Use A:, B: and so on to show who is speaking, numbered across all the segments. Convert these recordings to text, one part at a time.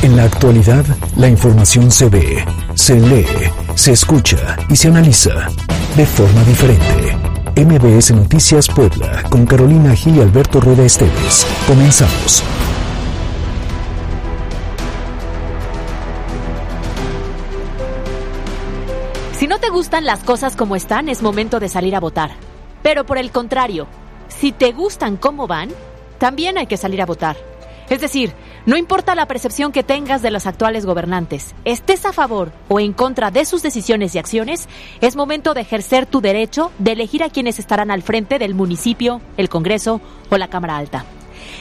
A: En la actualidad, la información se ve, se lee, se escucha y se analiza de forma diferente. MBS Noticias Puebla, con Carolina Gil y Alberto Rueda Esteves. Comenzamos.
B: Si no te gustan las cosas como están, es momento de salir a votar. Pero por el contrario, si te gustan como van, también hay que salir a votar. Es decir, no importa la percepción que tengas de los actuales gobernantes, estés a favor o en contra de sus decisiones y acciones, es momento de ejercer tu derecho de elegir a quienes estarán al frente del municipio, el Congreso o la Cámara Alta.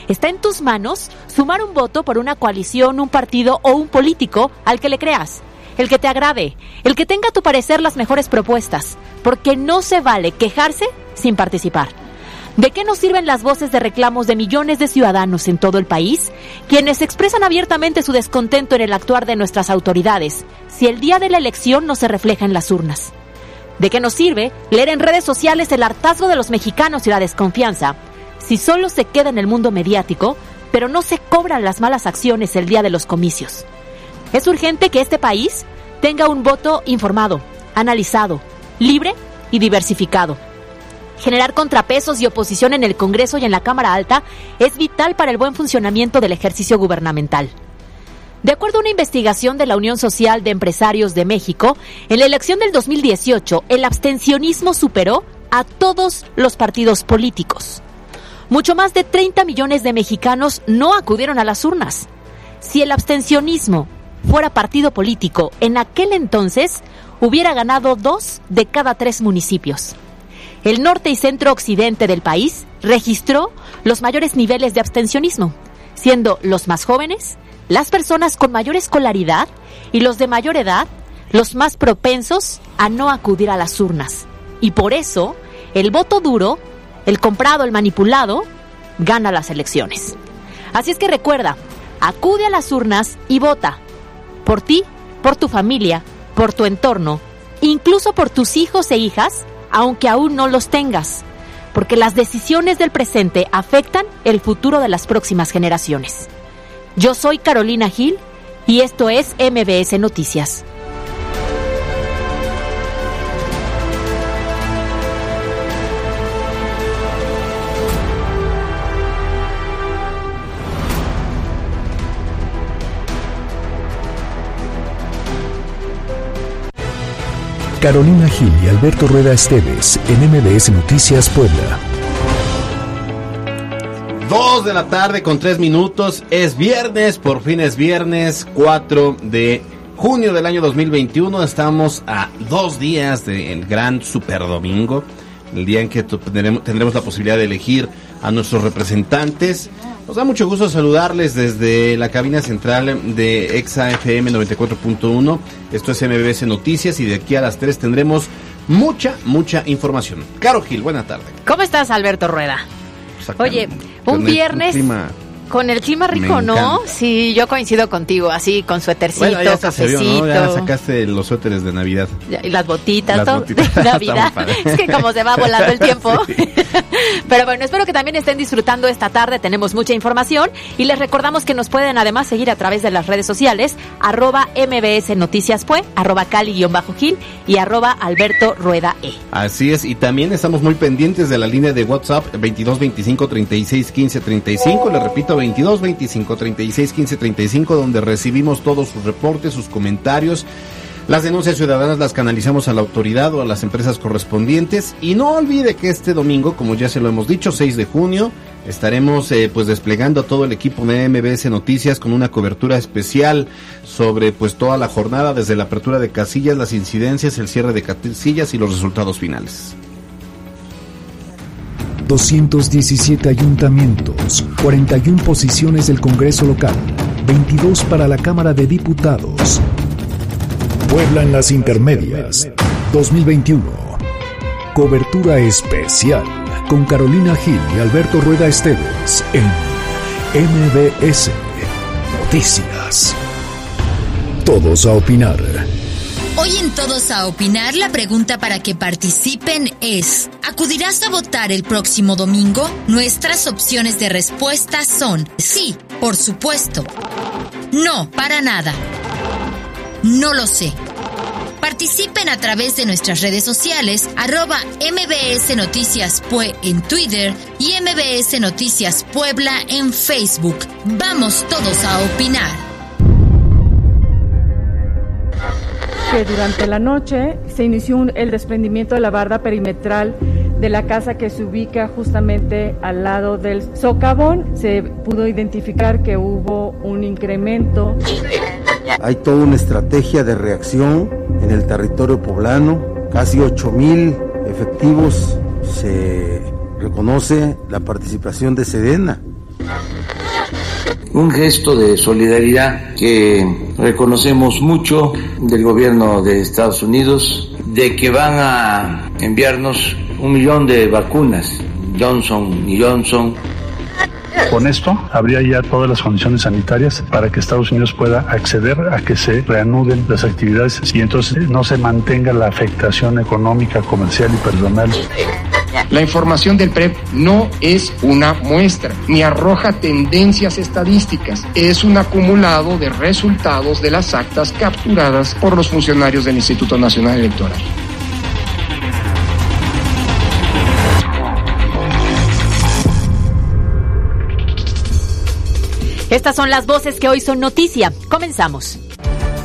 B: Está en tus manos sumar un voto por una coalición, un partido o un político al que le creas, el que te agrade, el que tenga a tu parecer las mejores propuestas, porque no se vale quejarse sin participar. ¿De qué nos sirven las voces de reclamos de millones de ciudadanos en todo el país, quienes expresan abiertamente su descontento en el actuar de nuestras autoridades, si el día de la elección no se refleja en las urnas? ¿De qué nos sirve leer en redes sociales el hartazgo de los mexicanos y la desconfianza, si solo se queda en el mundo mediático, pero no se cobran las malas acciones el día de los comicios? Es urgente que este país tenga un voto informado, analizado, libre y diversificado Generar contrapesos y oposición en el Congreso y en la Cámara Alta es vital para el buen funcionamiento del ejercicio gubernamental. De acuerdo a una investigación de la Unión Social de Empresarios de México, en la elección del 2018 el abstencionismo superó a todos los partidos políticos. Mucho más de 30 millones de mexicanos no acudieron a las urnas. Si el abstencionismo fuera partido político, en aquel entonces hubiera ganado dos de cada tres municipios el norte y centro occidente del país registró los mayores niveles de abstencionismo, siendo los más jóvenes, las personas con mayor escolaridad y los de mayor edad los más propensos a no acudir a las urnas. Y por eso, el voto duro, el comprado, el manipulado, gana las elecciones. Así es que recuerda, acude a las urnas y vota. Por ti, por tu familia, por tu entorno, incluso por tus hijos e hijas aunque aún no los tengas, porque las decisiones del presente afectan el futuro de las próximas generaciones. Yo soy Carolina Gil y esto es MBS Noticias.
A: Carolina Gil y Alberto Rueda Esteves en MBS Noticias Puebla.
C: Dos de la tarde con tres minutos. Es viernes, por fin es viernes 4 de junio del año 2021. Estamos a dos días del gran super domingo. El día en que tendremos la posibilidad de elegir a nuestros representantes. Nos da mucho gusto saludarles desde la cabina central de EXA FM 94.1. Esto es MBS Noticias y de aquí a las 3 tendremos mucha, mucha información. Caro Gil, buena tarde.
B: ¿Cómo estás, Alberto Rueda? Oye, un viernes... Con el clima rico, ¿no? Sí, yo coincido contigo, así con suétercito, bueno, ya cafecito.
C: Ya sacaste los suéteres de Navidad.
B: y las botitas, todo de Navidad. es que como se va volando el tiempo. Pero bueno, espero que también estén disfrutando esta tarde. Tenemos mucha información y les recordamos que nos pueden además seguir a través de las redes sociales, arroba mbs noticias fue, arroba cali-gil y arroba alberto rueda e.
C: Así es, y también estamos muy pendientes de la línea de WhatsApp 22 25 36 15 35. Le repito, 22 25 36 15 35, donde recibimos todos sus reportes, sus comentarios. Las denuncias ciudadanas las canalizamos a la autoridad o a las empresas correspondientes. Y no olvide que este domingo, como ya se lo hemos dicho, 6 de junio, estaremos eh, pues desplegando a todo el equipo de MBS Noticias con una cobertura especial sobre pues toda la jornada, desde la apertura de casillas, las incidencias, el cierre de casillas y los resultados finales.
A: 217 ayuntamientos, 41 posiciones del Congreso local, 22 para la Cámara de Diputados. Puebla en las intermedias, 2021. Cobertura especial con Carolina Gil y Alberto Rueda Esteves en MBS Noticias. Todos a opinar.
D: Hoy en Todos a Opinar, la pregunta para que participen es, ¿acudirás a votar el próximo domingo? Nuestras opciones de respuesta son sí, por supuesto, No, para nada. No lo sé. Participen a través de nuestras redes sociales, arroba MBS Noticias Pue en Twitter y MBS Noticias Puebla en Facebook. Vamos todos a opinar.
E: Que durante la noche se inició el desprendimiento de la barda perimetral de la casa que se ubica justamente al lado del socavón. Se pudo identificar que hubo un incremento.
F: Hay toda una estrategia de reacción en el territorio poblano, casi 8 mil efectivos. Se reconoce la participación de Sedena.
G: Un gesto de solidaridad que reconocemos mucho del gobierno de Estados Unidos, de que van a enviarnos un millón de vacunas, Johnson y Johnson.
H: Con esto habría ya todas las condiciones sanitarias para que Estados Unidos pueda acceder a que se reanuden las actividades y entonces no se mantenga la afectación económica, comercial y personal.
I: La información del PREP no es una muestra ni arroja tendencias estadísticas, es un acumulado de resultados de las actas capturadas por los funcionarios del Instituto Nacional Electoral.
B: Estas son las voces que hoy son noticia. Comenzamos.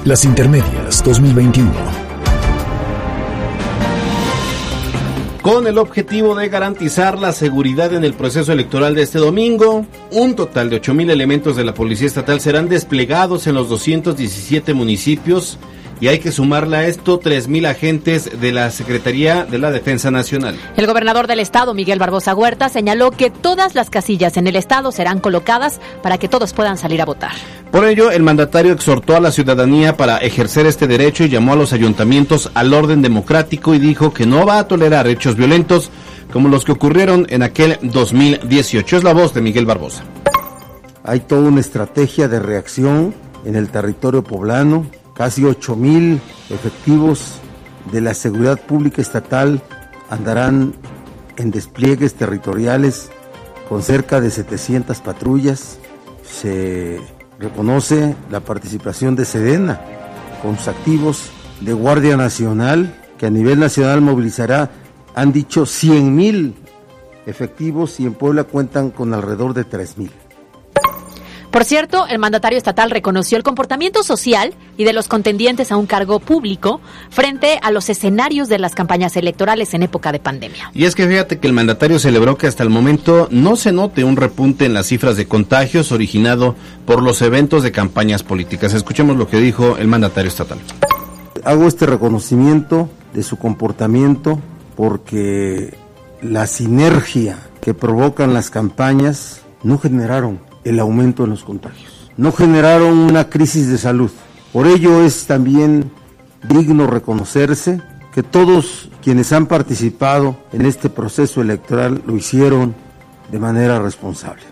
A: Las Intermedias 2021.
C: Con el objetivo de garantizar la seguridad en el proceso electoral de este domingo, un total de 8.000 elementos de la Policía Estatal serán desplegados en los 217 municipios y hay que sumarle a esto 3.000 agentes de la Secretaría de la Defensa Nacional.
B: El gobernador del estado, Miguel Barbosa Huerta, señaló que todas las casillas en el estado serán colocadas para que todos puedan salir a votar.
C: Por ello, el mandatario exhortó a la ciudadanía para ejercer este derecho y llamó a los ayuntamientos al orden democrático y dijo que no va a tolerar hechos violentos como los que ocurrieron en aquel 2018. Es la voz de Miguel Barbosa.
F: Hay toda una estrategia de reacción en el territorio poblano Casi 8 mil efectivos de la Seguridad Pública Estatal andarán en despliegues territoriales con cerca de 700 patrullas. Se reconoce la participación de Sedena con sus activos de Guardia Nacional, que a nivel nacional movilizará, han dicho 100 mil efectivos y en Puebla cuentan con alrededor de 3 mil.
B: Por cierto, el mandatario estatal reconoció el comportamiento social y de los contendientes a un cargo público frente a los escenarios de las campañas electorales en época de pandemia.
C: Y es que fíjate que el mandatario celebró que hasta el momento no se note un repunte en las cifras de contagios originado por los eventos de campañas políticas. Escuchemos lo que dijo el mandatario estatal.
F: Hago este reconocimiento de su comportamiento porque la sinergia que provocan las campañas no generaron el aumento en los contagios. No generaron una crisis de salud. Por ello es también digno reconocerse que todos quienes han participado en este proceso electoral lo hicieron de manera responsable.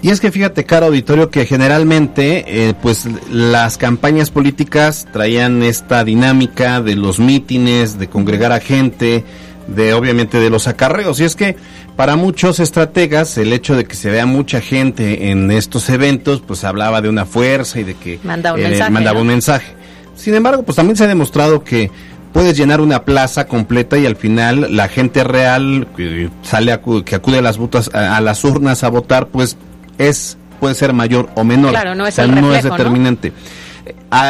C: Y es que fíjate, caro auditorio, que generalmente, eh, pues las campañas políticas traían esta dinámica de los mítines, de congregar a gente, de obviamente de los acarreos. Y es que para muchos estrategas el hecho de que se vea mucha gente en estos eventos, pues hablaba de una fuerza y de que
B: mandaba un, mensaje,
C: mandaba un mensaje. Sin embargo, pues también se ha demostrado que puedes llenar una plaza completa y al final la gente real que sale que acude a las a, las urnas a votar, pues es puede ser mayor o menor.
B: Claro, no es,
C: no es determinante.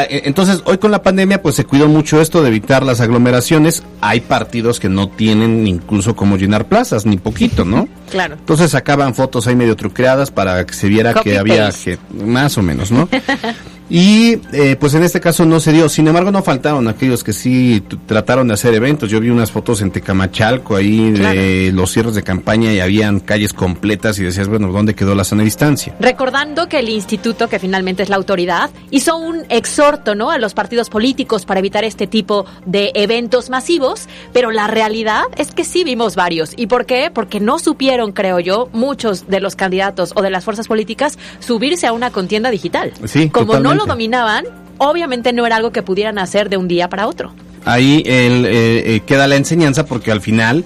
C: Entonces, hoy con la pandemia, pues se cuidó mucho esto de evitar las aglomeraciones. Hay partidos que no tienen incluso como llenar plazas, ni poquito, ¿no?
B: Claro.
C: Entonces sacaban fotos ahí medio truqueadas para que se viera que había que, más o menos, ¿no? Y eh, pues en este caso no se dio. Sin embargo, no faltaron aquellos que sí trataron de hacer eventos. Yo vi unas fotos en Tecamachalco ahí de los cierres de campaña y habían calles completas y decías, bueno, ¿dónde quedó la sana distancia?
B: Recordando que el instituto, que finalmente es la autoridad, hizo un exhorto ¿no? a los partidos políticos para evitar este tipo de eventos masivos, pero la realidad es que sí vimos varios. ¿Y por qué? Porque no supieron, creo yo, muchos de los candidatos o de las fuerzas políticas subirse a una contienda digital.
C: Sí,
B: Como no lo dominaban, obviamente no era algo que pudieran hacer de un día para otro.
C: Ahí el, eh, eh, queda la enseñanza porque al final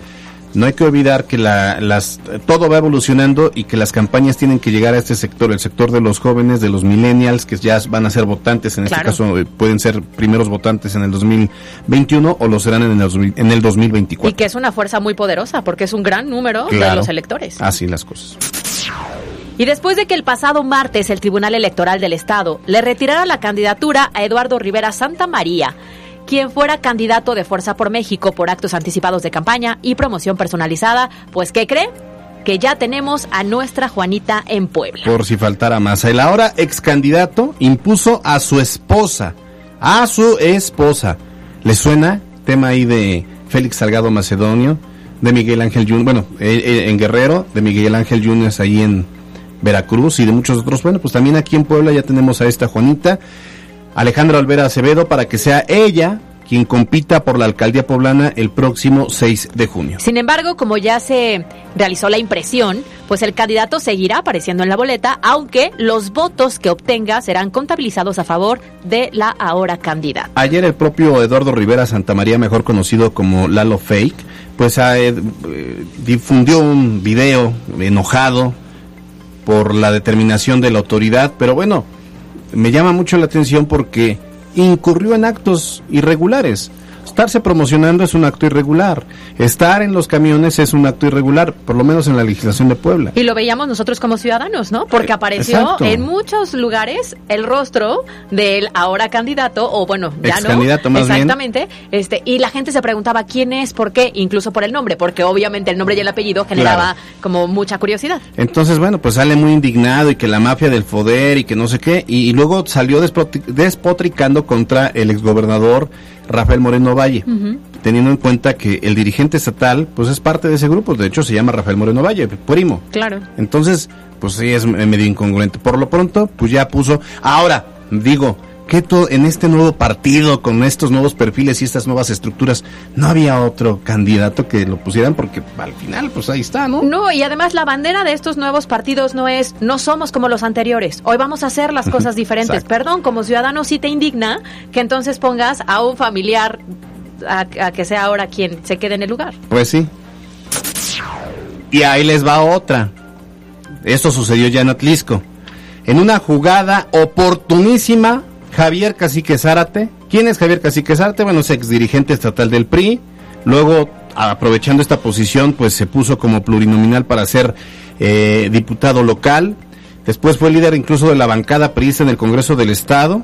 C: no hay que olvidar que la, las, todo va evolucionando y que las campañas tienen que llegar a este sector, el sector de los jóvenes, de los millennials, que ya van a ser votantes, en este caso eh, pueden ser primeros votantes en el 2021 o lo serán en el, en el 2024.
B: Y que es una fuerza muy poderosa, porque es un gran número de los electores.
C: Así las cosas.
B: Y después de que el pasado martes el Tribunal Electoral del Estado le retirara la candidatura a Eduardo Rivera Santa María, quien fuera candidato de Fuerza por México por actos anticipados de campaña y promoción personalizada, pues ¿qué cree? Que ya tenemos a nuestra Juanita en Puebla.
C: Por si faltara más. El ahora ex candidato impuso a su esposa, a su esposa. ¿Le suena? Tema ahí de Félix Salgado Macedonio, de Miguel Ángel Yunes, bueno, eh, eh, en Guerrero, de Miguel Ángel Yunes ahí en Veracruz y de muchos otros. Bueno, pues también aquí en Puebla ya tenemos a esta Juanita Alejandra Olvera Acevedo para que sea ella quien compita por la alcaldía poblana el próximo 6 de junio.
B: Sin embargo, como ya se realizó la impresión, pues el candidato seguirá apareciendo en la boleta, aunque los votos que obtenga serán contabilizados a favor de la ahora candidata.
C: Ayer el propio Eduardo Rivera Santamaría, mejor conocido como Lalo Fake, pues eh, difundió un video enojado por la determinación de la autoridad, pero bueno, me llama mucho la atención porque incurrió en actos irregulares. Estarse promocionando es un acto irregular. Estar en los camiones es un acto irregular, por lo menos en la legislación de Puebla.
B: Y lo veíamos nosotros como ciudadanos, ¿no? Porque eh, apareció en muchos lugares el rostro del ahora candidato, o bueno, ya no.
C: Candidato más
B: Exactamente. Este, y la gente se preguntaba quién es, por qué, incluso por el nombre, porque obviamente el nombre y el apellido generaba como mucha curiosidad.
C: Entonces, bueno, pues sale muy indignado y que la mafia del poder y que no sé qué, y, luego salió despotricando contra el exgobernador Rafael Moreno Valle, teniendo en cuenta que el dirigente estatal pues es parte de ese grupo, de hecho se llama Rafael Moreno Valle, primo.
B: Claro.
C: Entonces, pues sí es medio incongruente. Por lo pronto, pues ya puso. Ahora, digo, que en este nuevo partido, con estos nuevos perfiles y estas nuevas estructuras, no había otro candidato que lo pusieran porque al final, pues ahí está, ¿no?
B: No, y además la bandera de estos nuevos partidos no es, no somos como los anteriores, hoy vamos a hacer las cosas diferentes. Perdón, como ciudadano sí te indigna que entonces pongas a un familiar a, que sea ahora quien se quede en el lugar.
C: Pues sí. Y ahí les va otra. Esto sucedió ya en Atlisco. En una jugada oportunísima Javier Cacique Zárate. ¿Quién es Javier Cacique Zárate? Bueno, es ex dirigente estatal del PRI. Luego, aprovechando esta posición, pues se puso como plurinominal para ser eh, diputado local. Después fue líder incluso de la bancada priista en el Congreso del Estado.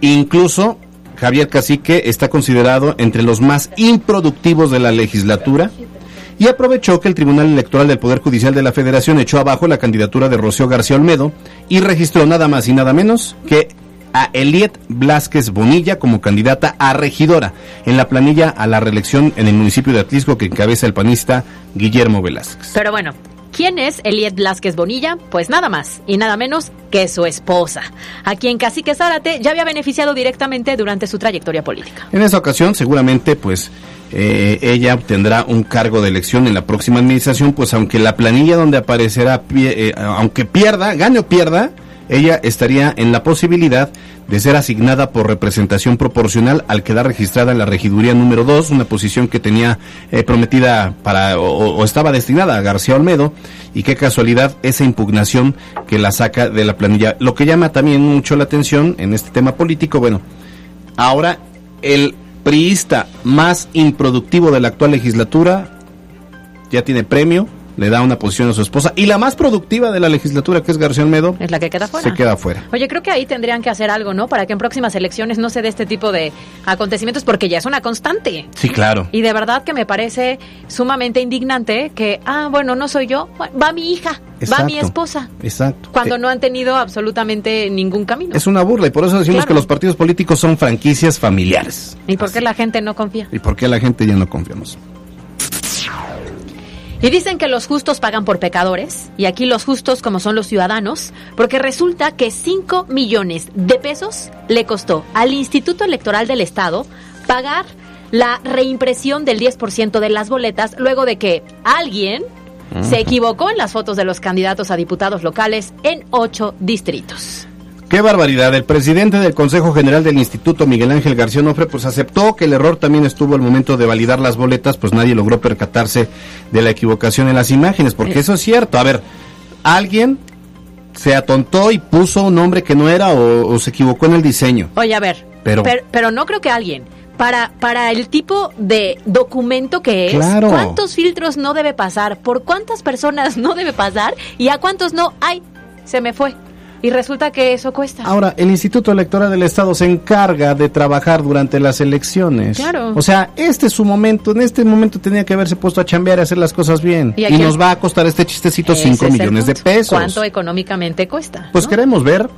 C: Incluso Javier Cacique está considerado entre los más improductivos de la legislatura y aprovechó que el Tribunal Electoral del Poder Judicial de la Federación echó abajo la candidatura de Rocío García Olmedo y registró nada más y nada menos que Eliet Blasquez Bonilla como candidata a regidora en la planilla a la reelección en el municipio de Atlisco que encabeza el panista Guillermo Velázquez.
B: Pero bueno, ¿Quién es Eliet Blasquez Bonilla? Pues nada más y nada menos que su esposa, a quien Cacique Zárate ya había beneficiado directamente durante su trayectoria política.
C: En esa ocasión, seguramente, pues eh, ella obtendrá un cargo de elección en la próxima administración, pues aunque la planilla donde aparecerá, eh, aunque pierda, gane o pierda, ella estaría en la posibilidad de ser asignada por representación proporcional al quedar registrada en la regiduría número 2, una posición que tenía eh, prometida para o, estaba destinada a García Olmedo y qué casualidad esa impugnación que la saca de la planilla. Lo que llama también mucho la atención en este tema político, bueno, ahora el priista más improductivo de la actual legislatura ya tiene premio le da una posición a su esposa y la más productiva de la legislatura, que es García Almedo,
B: es la que queda fuera.
C: Se queda fuera.
B: Oye, creo que ahí tendrían que hacer algo, ¿no? Para que en próximas elecciones no se dé este tipo de acontecimientos porque ya es una constante.
C: Sí, claro.
B: Y de verdad que me parece sumamente indignante que, ah, bueno, no soy yo, va mi hija, va mi esposa.
C: Exacto.
B: Cuando eh, no han tenido absolutamente ningún camino.
C: Es una burla y por eso decimos que los partidos políticos son franquicias familiares.
B: ¿Y por qué la gente no confía?
C: ¿Y por qué la gente ya no confiamos?
B: Y dicen que los justos pagan por pecadores, y aquí los justos como son los ciudadanos, porque resulta que 5 millones de pesos le costó al Instituto Electoral del Estado pagar la reimpresión del 10% de las boletas luego de que alguien se equivocó en las fotos de los candidatos a diputados locales en ocho distritos.
C: Qué barbaridad. El presidente del Consejo General del Instituto, Miguel Ángel García Nofre, pues aceptó que el error también estuvo al momento de validar las boletas, pues nadie logró percatarse de la equivocación en las imágenes, porque eso es cierto. A ver, alguien se atontó y puso un nombre que no era o, se equivocó en el diseño.
B: Oye, a ver, pero, pero, no creo que alguien. Para, para el tipo de documento que es, cuántos filtros no debe pasar, por cuántas personas no debe pasar y a cuántos no, ay, se me fue. Y resulta que eso cuesta.
C: Ahora, el Instituto Electoral del Estado se encarga de trabajar durante las elecciones.
B: Claro.
C: O sea, este es su momento. En este momento tenía que haberse puesto a chambear y hacer las cosas bien. Y, nos va a costar este chistecito 5 millones de pesos.
B: ¿Cuánto económicamente cuesta?
C: Pues queremos ver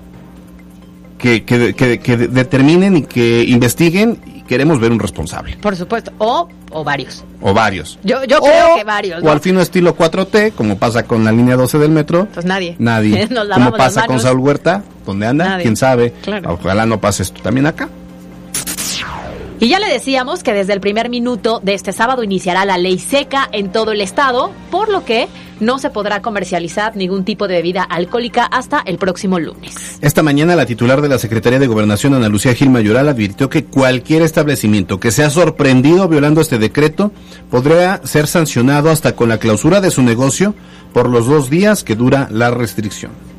C: que, que, que, determinen y que investiguen y queremos ver un responsable.
B: Por supuesto, o, o varios.
C: O varios.
B: Yo, yo creo que varios.
C: O al fin estilo 4T, como pasa con la línea 12 del metro.
B: Pues nadie.
C: Nadie. como pasa con Saúl Huerta, ¿dónde anda? ¿Quién sabe? Ojalá no pase esto también acá.
B: Y ya le decíamos que desde el primer minuto de este sábado iniciará la ley seca en todo el estado, por lo que no se podrá comercializar ningún tipo de bebida alcohólica hasta el próximo lunes.
C: Esta mañana la titular de la Secretaría de Gobernación, Ana Lucía Gil Mayoral, advirtió que cualquier establecimiento que sea sorprendido violando este decreto podría ser sancionado hasta con la clausura de su negocio por los dos días que dura la restricción.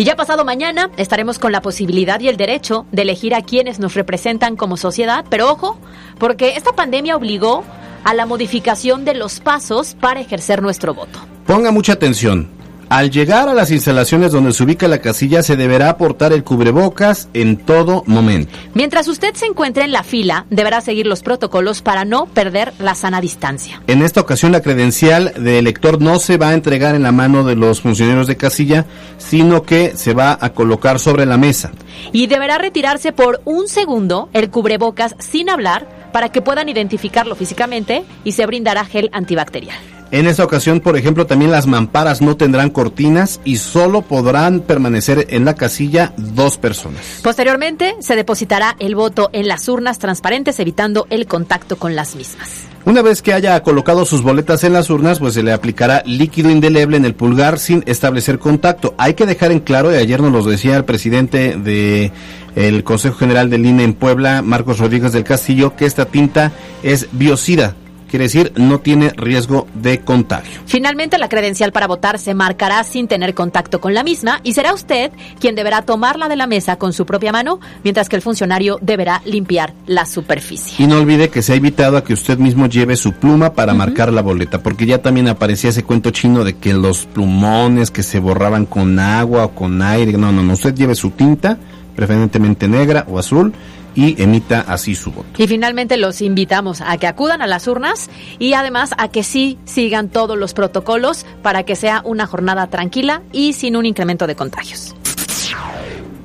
B: Y ya pasado mañana estaremos con la posibilidad y el derecho de elegir a quienes nos representan como sociedad, pero ojo, porque esta pandemia obligó a la modificación de los pasos para ejercer nuestro voto.
C: Ponga mucha atención. Al llegar a las instalaciones donde se ubica la casilla se deberá aportar el cubrebocas en todo momento.
B: Mientras usted se encuentre en la fila, deberá seguir los protocolos para no perder la sana distancia.
C: En esta ocasión la credencial de elector no se va a entregar en la mano de los funcionarios de casilla, sino que se va a colocar sobre la mesa.
B: Y deberá retirarse por un segundo el cubrebocas sin hablar para que puedan identificarlo físicamente y se brindará gel antibacterial.
C: En esta ocasión, por ejemplo, también las mamparas no tendrán cortinas y solo podrán permanecer en la casilla dos personas.
B: Posteriormente, se depositará el voto en las urnas transparentes, evitando el contacto con las mismas.
C: Una vez que haya colocado sus boletas en las urnas, pues se le aplicará líquido indeleble en el pulgar sin establecer contacto. Hay que dejar en claro, y ayer nos lo decía el presidente de el Consejo General del INE en Puebla, Marcos Rodríguez del Castillo, que esta tinta es biocida quiere decir no tiene riesgo de contagio.
B: Finalmente, la credencial para votar se marcará sin tener contacto con la misma y será usted quien deberá tomarla de la mesa con su propia mano, mientras que el funcionario deberá limpiar la superficie.
C: Y no olvide que se ha invitado a que usted mismo lleve su pluma para marcar la boleta, porque ya también aparecía ese cuento chino de que los plumones que se borraban con agua o con aire, no, no, no, usted lleve su tinta, preferentemente negra o azul, y emita así su voto.
B: Y finalmente los invitamos a que acudan a las urnas y además a que sí sigan todos los protocolos para que sea una jornada tranquila y sin un incremento de contagios.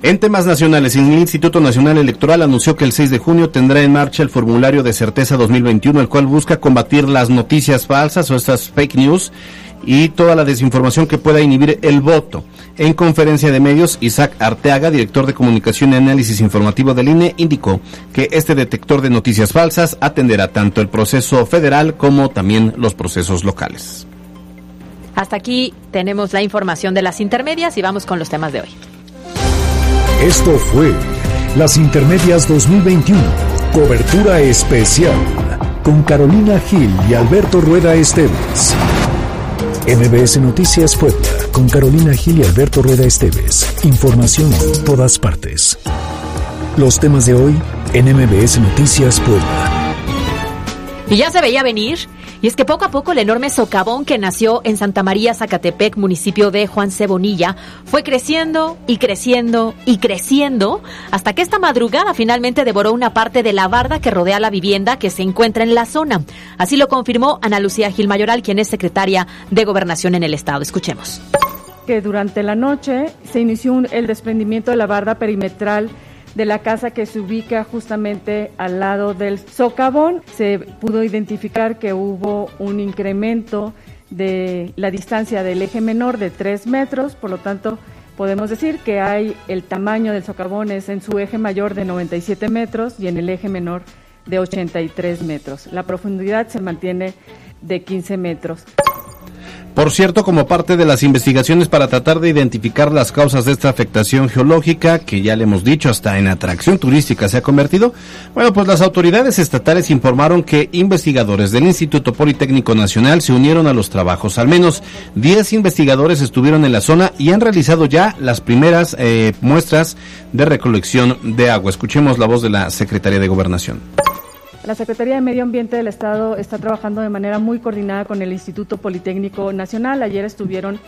C: En temas nacionales, el Instituto Nacional Electoral anunció que el 6 de junio tendrá en marcha el formulario de certeza 2021, el cual busca combatir las noticias falsas o estas fake news y toda la desinformación que pueda inhibir el voto. En conferencia de medios, Isaac Arteaga, director de comunicación y análisis informativo del INE, indicó que este detector de noticias falsas atenderá tanto el proceso federal como también los procesos locales.
B: Hasta aquí tenemos la información de las intermedias y vamos con los temas de hoy.
A: Esto fue Las Intermedias 2021, cobertura especial con Carolina Gil y Alberto Rueda Esteves. MBS Noticias Puebla, con Carolina Gil y Alberto Rueda Esteves. Información en todas partes. Los temas de hoy en MBS Noticias Puebla.
B: Y ya se veía venir. Y es que poco a poco el enorme socavón que nació en Santa María, Zacatepec, municipio de Juan Cebonilla, fue creciendo y creciendo y creciendo hasta que esta madrugada finalmente devoró una parte de la barda que rodea la vivienda que se encuentra en la zona. Así lo confirmó Ana Lucía Gil Mayoral, quien es secretaria de Gobernación en el Estado. Escuchemos.
E: Que durante la noche se inició el desprendimiento de la barda perimetral de la casa que se ubica justamente al lado del socavón. Se pudo identificar que hubo un incremento de la distancia del eje menor de 3 metros, por lo tanto podemos decir que hay el tamaño del socavón es en su eje mayor de 97 metros y en el eje menor de 83 metros. La profundidad se mantiene de 15 metros.
C: Por cierto, como parte de las investigaciones para tratar de identificar las causas de esta afectación geológica, que ya le hemos dicho hasta en atracción turística se ha convertido, bueno, pues las autoridades estatales informaron que investigadores del Instituto Politécnico Nacional se unieron a los trabajos. Al menos 10 investigadores estuvieron en la zona y han realizado ya las primeras eh, muestras de recolección de agua. Escuchemos la voz de la Secretaría de Gobernación.
E: La Secretaría de Medio Ambiente del Estado está trabajando de manera muy coordinada con el Instituto Politécnico Nacional. Ayer estuvieron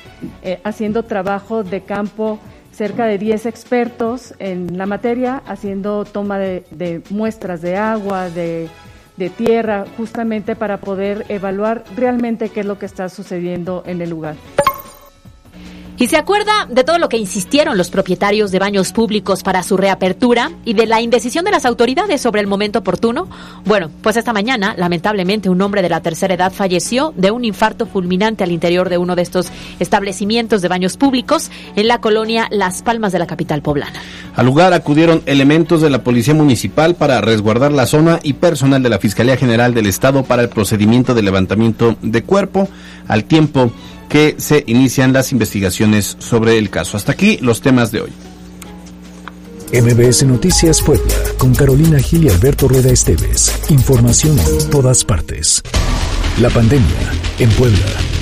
E: eh, haciendo trabajo de campo cerca de 10 expertos en la materia, haciendo toma de, muestras de agua, de, de tierra, justamente para poder evaluar realmente qué es lo que está sucediendo en el lugar.
B: ¿Y se acuerda de todo lo que insistieron los propietarios de baños públicos para su reapertura y de la indecisión de las autoridades sobre el momento oportuno? Bueno, pues esta mañana, lamentablemente, un hombre de la tercera edad falleció de un infarto fulminante al interior de uno de estos establecimientos de baños públicos en la colonia Las Palmas de la capital poblana.
C: Al lugar acudieron elementos de la Policía Municipal para resguardar la zona y personal de la Fiscalía General del Estado para el procedimiento de levantamiento de cuerpo al tiempo que se inician las investigaciones sobre el caso. Hasta aquí los temas de hoy.
A: MBS Noticias Puebla, con Carolina Gil y Alberto Rueda Esteves. Información en todas partes. La pandemia en Puebla.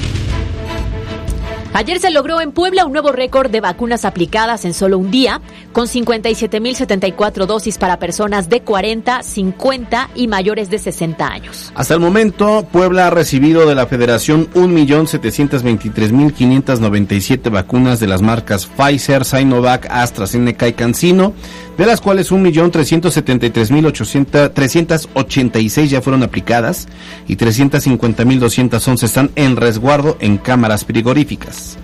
B: Ayer se logró en Puebla un nuevo récord de vacunas aplicadas en solo un día, con 57.024 dosis para personas de 40, 50 y mayores de 60 años.
C: Hasta el momento, Puebla ha recibido de la Federación 1.723.597 vacunas de las marcas Pfizer, Sinovac, AstraZeneca y CanSino de las cuales 1.373.386 ya fueron aplicadas y 350.211 están en resguardo en cámaras frigoríficas.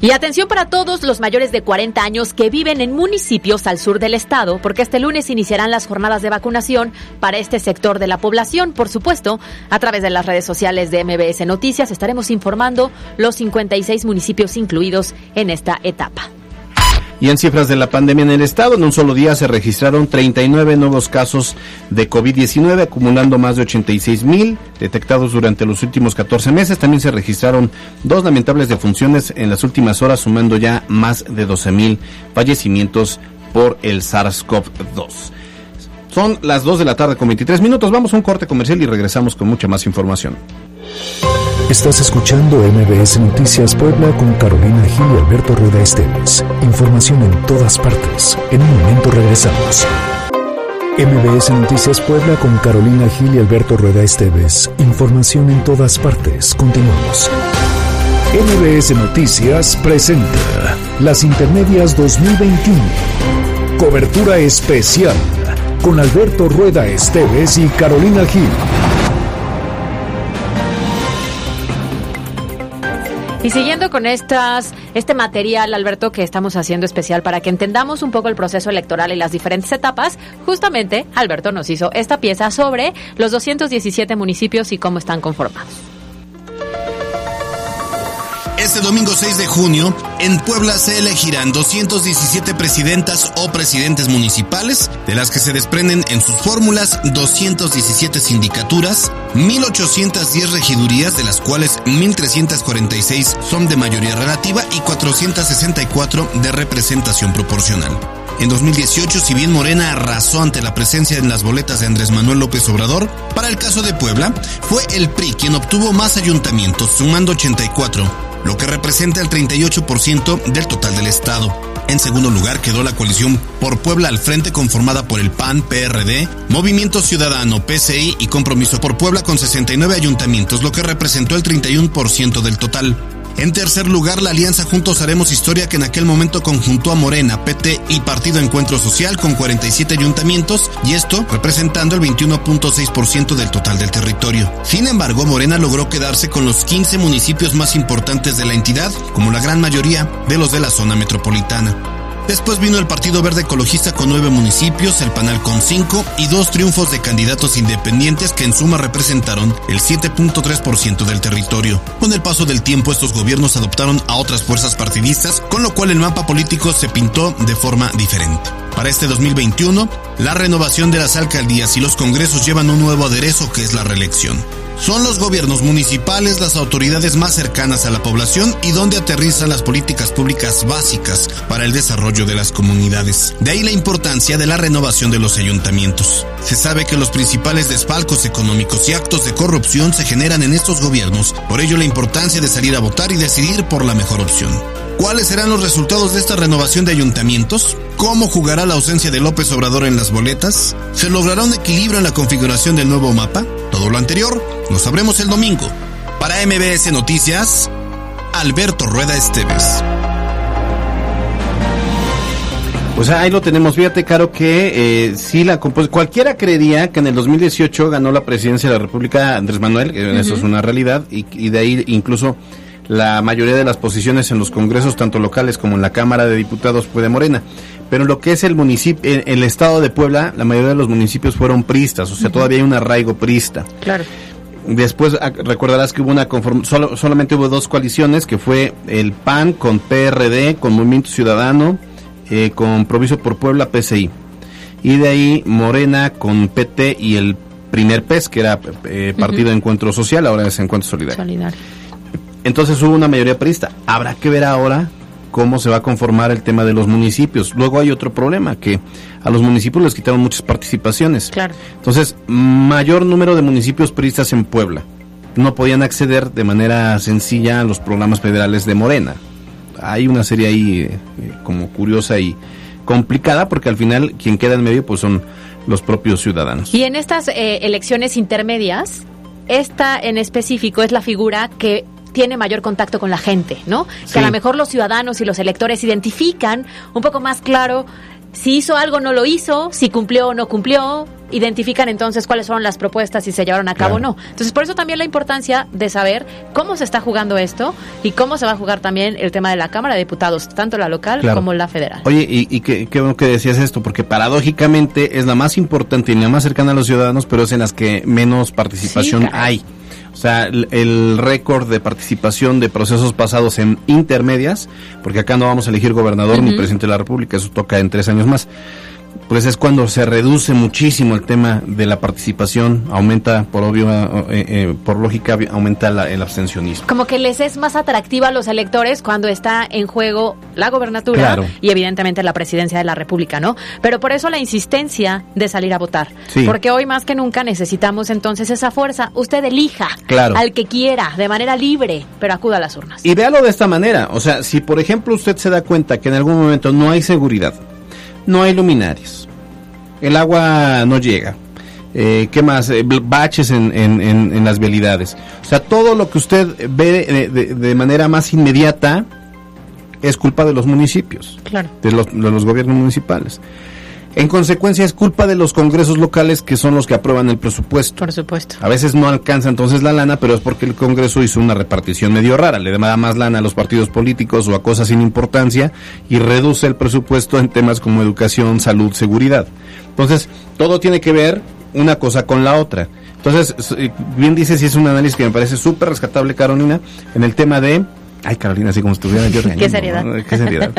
B: Y atención para todos los mayores de 40 años que viven en municipios al sur del estado, porque este lunes iniciarán las jornadas de vacunación para este sector de la población. Por supuesto, a través de las redes sociales de MBS Noticias estaremos informando los 56 municipios incluidos en esta etapa.
C: Y en cifras de la pandemia en el estado, en un solo día se registraron 39 nuevos casos de COVID-19, acumulando más de 86 mil detectados durante los últimos 14 meses. También se registraron dos lamentables defunciones en las últimas horas, sumando ya más de 12 mil fallecimientos por el SARS-CoV-2. Son las 2 de la tarde con 23 minutos. Vamos a un corte comercial y regresamos con mucha más información.
A: Estás escuchando MBS Noticias Puebla con Carolina Gil y Alberto Rueda Esteves. Información en todas partes. En un momento regresamos. MBS Noticias Puebla con Carolina Gil y Alberto Rueda Esteves. Información en todas partes. Continuamos. MBS Noticias presenta Las Intermedias 2021. Cobertura especial con Alberto Rueda Esteves y Carolina Gil.
B: Y siguiendo con estas, este material, Alberto, que estamos haciendo especial para que entendamos un poco el proceso electoral y las diferentes etapas, justamente Alberto nos hizo esta pieza sobre los 217 municipios y cómo están conformados.
J: Este domingo 6 de junio, en Puebla se elegirán 217 presidentas o presidentes municipales, de las que se desprenden en sus fórmulas 217 sindicaturas, 1.810 regidurías, de las cuales 1.346 son de mayoría relativa y 464 de representación proporcional. En 2018, si bien Morena arrasó ante la presencia en las boletas de Andrés Manuel López Obrador, para el caso de Puebla, fue el PRI quien obtuvo más ayuntamientos, sumando 84 lo que representa el 38% del total del Estado. En segundo lugar quedó la coalición por Puebla al frente conformada por el PAN, PRD, Movimiento Ciudadano, PCI y Compromiso por Puebla con 69 ayuntamientos, lo que representó el 31% del total. En tercer lugar, la alianza Juntos Haremos Historia que en aquel momento conjuntó a Morena, PT y Partido Encuentro Social con 47 ayuntamientos y esto representando el 21.6% del total del territorio. Sin embargo, Morena logró quedarse con los 15 municipios más importantes de la entidad, como la gran mayoría de los de la zona metropolitana. Después vino el Partido Verde Ecologista con nueve municipios, el Panal con cinco y dos triunfos de candidatos independientes que en suma representaron el 7.3% del territorio. Con el paso del tiempo estos gobiernos adoptaron a otras fuerzas partidistas, con lo cual el mapa político se pintó de forma diferente. Para este 2021, la renovación de las alcaldías y los congresos llevan un nuevo aderezo que es la reelección. Son los gobiernos municipales las autoridades más cercanas a la población y donde aterrizan las políticas públicas básicas para el desarrollo de las comunidades. De ahí la importancia de la renovación de los ayuntamientos. Se sabe que los principales desfalcos económicos y actos de corrupción se generan en estos gobiernos, por ello la importancia de salir a votar y decidir por la mejor opción. ¿Cuáles serán los resultados de esta renovación de ayuntamientos? ¿Cómo jugará la ausencia de López Obrador en las boletas? ¿Se logrará un equilibrio en la configuración del nuevo mapa? Todo lo anterior lo sabremos el domingo. Para MBS Noticias, Alberto Rueda Esteves.
C: Pues ahí lo tenemos, fíjate, Caro, que eh, sí, la cualquiera creería que en el 2018 ganó la presidencia de la República Andrés Manuel, eso es una realidad, y, y de ahí incluso la mayoría de las posiciones en los congresos, tanto locales como en la Cámara de Diputados, fue de Morena. Pero lo que es el municipio, el, estado de Puebla, la mayoría de los municipios fueron pristas, o sea, todavía hay un arraigo prista.
B: Claro.
C: Después ah, recordarás que hubo una conform solo, solamente hubo dos coaliciones, que fue el PAN con PRD, con Movimiento Ciudadano, eh, con Proviso por Puebla, PCI. Y de ahí Morena con PT y el primer PES, que era eh, Partido de Encuentro Social, ahora es Encuentro Solidario. Solidario. Entonces hubo una mayoría perista. Habrá que ver ahora cómo se va a conformar el tema de los municipios. Luego hay otro problema, que a los municipios les quitaron muchas participaciones.
B: Claro.
C: Entonces, mayor número de municipios peristas en Puebla. No podían acceder de manera sencilla a los programas federales de Morena. Hay una serie ahí eh, como curiosa y complicada porque al final quien queda en medio pues son los propios ciudadanos.
B: Y en estas eh, elecciones intermedias, esta en específico es la figura que tiene mayor contacto con la gente, ¿no? Que a lo mejor los ciudadanos y los electores identifican un poco más claro si hizo algo o no lo hizo, si cumplió o no cumplió, identifican entonces cuáles fueron las propuestas y se llevaron a cabo o no. Entonces, por eso también la importancia de saber cómo se está jugando esto y cómo se va a jugar también el tema de la Cámara de Diputados, tanto la local como la federal.
C: Oye, y, qué, bueno que decías esto, porque paradójicamente es la más importante y la más cercana a los ciudadanos, pero es en las que menos participación hay. O sea, el, récord de participación de procesos pasados en intermedias, porque acá no vamos a elegir gobernador ni presidente de la República, eso toca en tres años más pues es cuando se reduce muchísimo el tema de la participación, aumenta por obvio, eh, eh, por lógica, aumenta el abstencionismo.
B: Como que les es más atractiva a los electores cuando está en juego la gobernatura y evidentemente la presidencia de la República, ¿no? Pero por eso la insistencia de salir a votar, porque hoy más que nunca necesitamos entonces esa fuerza. Usted elija al que quiera de manera libre, pero acuda a las urnas.
C: Y véalo de esta manera, o sea, si por ejemplo usted se da cuenta que en algún momento no hay seguridad, no hay luminarias. El agua no llega. Eh, ¿Qué más? Eh, baches en, en, las vialidades. O sea, todo lo que usted ve de, manera más inmediata es culpa de los municipios,
B: claro.
C: de, los, de los gobiernos municipales. En consecuencia, es culpa de los congresos locales que son los que aprueban el presupuesto.
B: Por supuesto.
C: A veces no alcanza entonces la lana, pero es porque el Congreso hizo una repartición medio rara. Le da más lana a los partidos políticos o a cosas sin importancia y reduce el presupuesto en temas como educación, salud, seguridad. Entonces, todo tiene que ver una cosa con la otra. Entonces, eh, bien dice si es un análisis que me parece súper rescatable, Carolina, en el tema de... Ay, Carolina, así como estuviera yo
B: Qué seriedad.
C: Qué seriedad.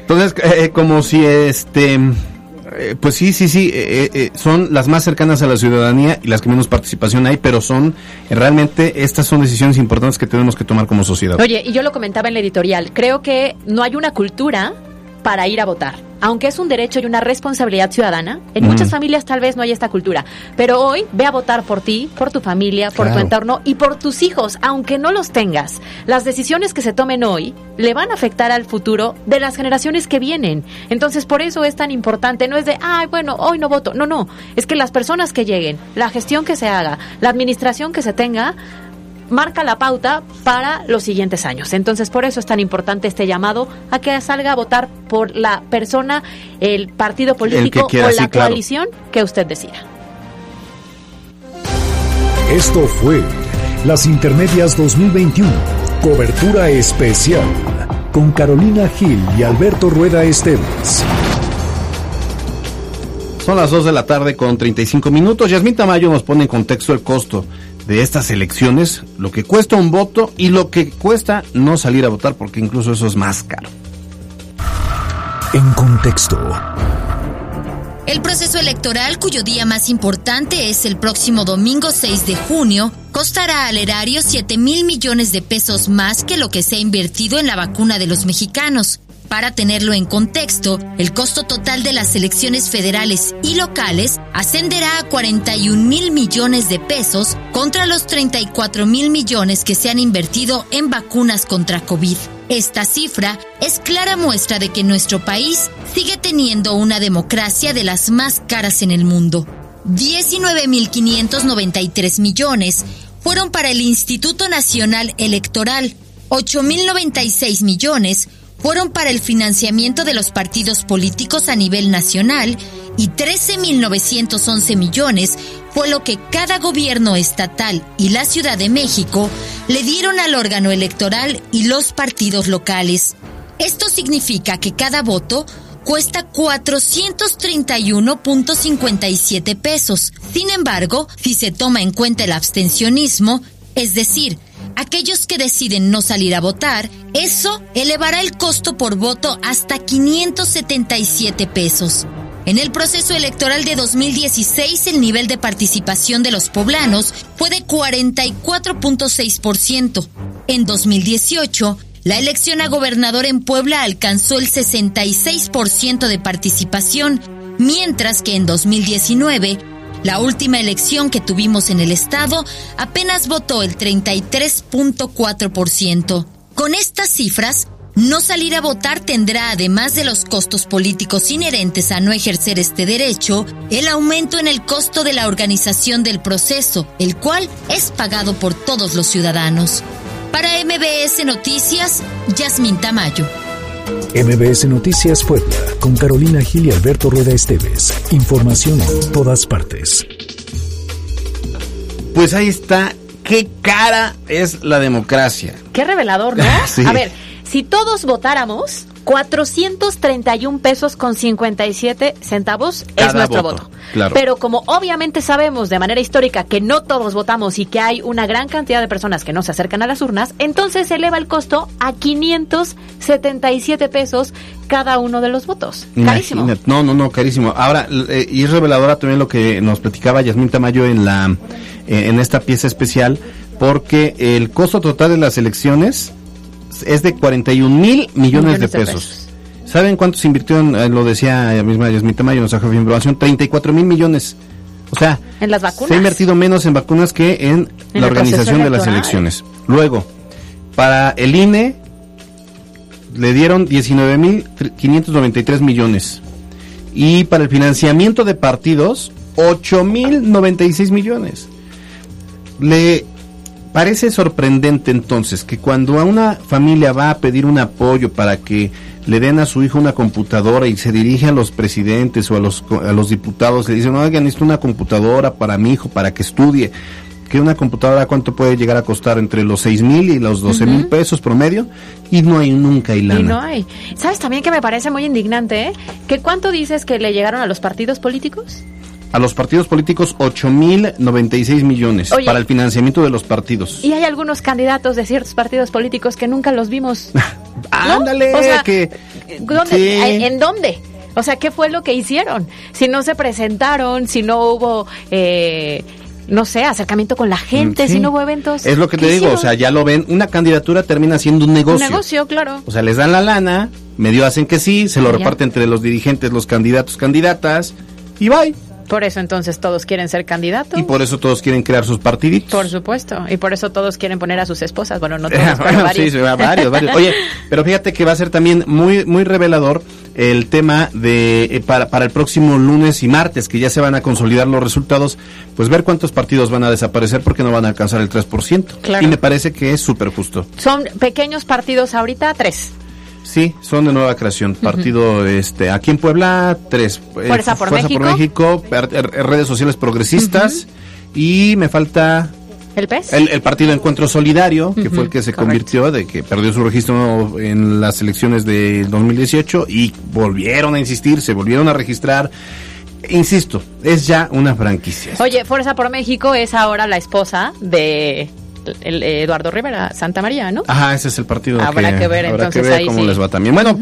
C: Entonces, eh, como si este eh, pues sí, sí, sí, eh, eh, son las más cercanas a la ciudadanía y las que menos participación hay, pero son realmente estas son decisiones importantes que tenemos que tomar como sociedad.
B: Oye, y yo lo comentaba en la editorial, creo que no hay una cultura para ir a votar aunque es un derecho y una responsabilidad ciudadana, en muchas familias tal vez no hay esta cultura. Pero hoy ve a votar por ti, por tu familia, por tu entorno y por tus hijos, aunque no los tengas. Las decisiones que se tomen hoy le van a afectar al futuro de las generaciones que vienen. Entonces, por eso es tan importante. No es de, ay, bueno, hoy no voto. No, no. Es que las personas que lleguen, la gestión que se haga, la administración que se tenga, marca la pauta para los siguientes años. Entonces, por eso es tan importante este llamado a que salga a votar por la persona, el partido político o la coalición que usted decida.
A: Esto fue Las Intermedias 2021, cobertura especial con Carolina Gil y Alberto Rueda Esteves.
C: Son las 2 de la tarde con 35 minutos. Yasmín Tamayo nos pone en contexto el costo de estas elecciones, lo que cuesta un voto y lo que cuesta no salir a votar, porque incluso eso es más caro.
A: En contexto.
D: El proceso electoral, cuyo día más importante es el próximo domingo 6 de junio, costará al erario 7 mil millones de pesos más que lo que se ha invertido en la vacuna de los mexicanos. Para tenerlo en contexto, el costo total de las elecciones federales y locales ascenderá a 41 mil millones de pesos contra los 34 mil millones que se han invertido en vacunas contra COVID. Esta cifra es clara muestra de que nuestro país sigue teniendo una democracia de las más caras en el mundo. 19.593 millones fueron para el Instituto Nacional Electoral, 8.096 millones fueron para el financiamiento de los partidos políticos a nivel nacional y 13.911 millones fue lo que cada gobierno estatal y la Ciudad de México le dieron al órgano electoral y los partidos locales. Esto significa que cada voto cuesta 431.57 pesos. Sin embargo, si se toma en cuenta el abstencionismo, es decir, aquellos que deciden no salir a votar, eso elevará el costo por voto hasta 577 pesos. En el proceso electoral de 2016, el nivel de participación de los poblanos fue de 44.6%. En 2018, la elección a gobernador en Puebla alcanzó el 66% de participación, mientras que en 2019 la última elección que tuvimos en el estado apenas votó el 33.4%. Con estas cifras, no salir a votar tendrá, además de los costos políticos inherentes a no ejercer este derecho, el aumento en el costo de la organización del proceso, el cual es pagado por todos los ciudadanos. Para MBS Noticias, Yasmin Tamayo.
A: MBS Noticias Puebla, con Carolina Gil y Alberto Rueda Esteves. Información en todas partes.
C: Pues ahí está. ¿Qué cara es la democracia?
B: Qué revelador, ¿no?
C: Sí.
B: A ver, si todos votáramos, 431 pesos con 57 centavos es nuestro
C: voto,
B: voto.
C: claro.
B: Pero como obviamente sabemos de manera histórica que no todos votamos y que hay una gran cantidad de personas que no se acercan a las urnas, entonces se eleva el costo a 577 pesos cada uno de los votos. Carísimo.
C: Imagínate. No, no, no, carísimo. Ahora, eh, y es reveladora también lo que nos platicaba Yasmín Tamayo en la eh, en esta pieza especial, porque el costo total de las elecciones es de 41 mil millones, de, pesos. ¿Saben cuánto se invirtió en, eh, lo decía ella misma Yasmín Tamayo, nuestra jefa de información? 34 mil millones. O sea,
B: En las vacunas.
C: se ha invertido menos en vacunas que en,
B: En
C: la organización de las elecciones. Luego, para el INE le dieron 19.593 millones. Y para el financiamiento de partidos, 8.096 millones. Le parece sorprendente entonces que cuando a una familia va a pedir un apoyo para que le den a su hijo una computadora y se dirige a los presidentes o a los, a los diputados, le dicen, oigan, necesito una computadora para mi hijo, para que estudie. Que una computadora, ¿cuánto puede llegar a costar? Entre los 6 mil y los 12 mil pesos promedio. Y no hay nunca hay lana.
B: Y no hay. ¿Sabes también que me parece muy indignante? eh? ¿Que cuánto dices que le llegaron a los partidos políticos?
C: A los partidos políticos, 8 mil 96 millones
B: Oye.
C: para el financiamiento de los partidos.
B: Y hay algunos candidatos de ciertos partidos políticos que nunca los vimos. ¿no?
C: Ándale,
B: O sea,
C: que...
B: ¿dónde-
C: Sí.
B: ¿En dónde? O sea, ¿qué fue lo que hicieron? Si no se presentaron, si no hubo, eh, no sé, acercamiento con la gente,
C: Sí.
B: si no hubo eventos.
C: Es lo que
B: ¿qué
C: te digo, o sea, ya lo ven, una candidatura termina siendo un
B: Un
C: negocio.
B: negocio, claro.
C: O sea, les dan la lana, medio hacen que sí, se lo
B: Ya.
C: reparten entre los dirigentes, los candidatos, candidatas, y bye.
B: Por eso entonces todos quieren ser candidatos.
C: Y por eso todos quieren crear sus partiditos.
B: Por supuesto. Y por eso todos quieren poner a sus esposas. Bueno, no todos, pero
C: Bueno,
B: varios.
C: sí, sí, varios, varios. Oye, pero fíjate que va a ser también muy, muy revelador el tema de eh, para, para el próximo lunes y martes, que ya se van a consolidar los resultados, pues ver cuántos partidos van a desaparecer porque no van a alcanzar el 3%.
B: Claro.
C: Y me parece que es súper justo.
B: Son pequeños partidos ahorita, tres.
C: Sí, son de nueva creación. Partido este aquí en Puebla, tres. eh,
B: Fuerza por México.
C: México, per- er- redes sociales progresistas. Y me falta
B: ¿El PES?
C: el, el Partido Encuentro Solidario, que fue el que se
B: correcto.
C: convirtió, de que perdió su registro en las elecciones de 2018 y volvieron a insistir, se volvieron a registrar. Insisto, es ya una franquicia.
B: Oye, Fuerza por México es ahora la esposa de el- Eduardo Rivera Santa María, ¿no?
C: Ajá, ese es el partido
B: Habrá que ver,
C: habrá
B: entonces,
C: que ver
B: ahí
C: cómo
B: sí.
C: les va también. Bueno,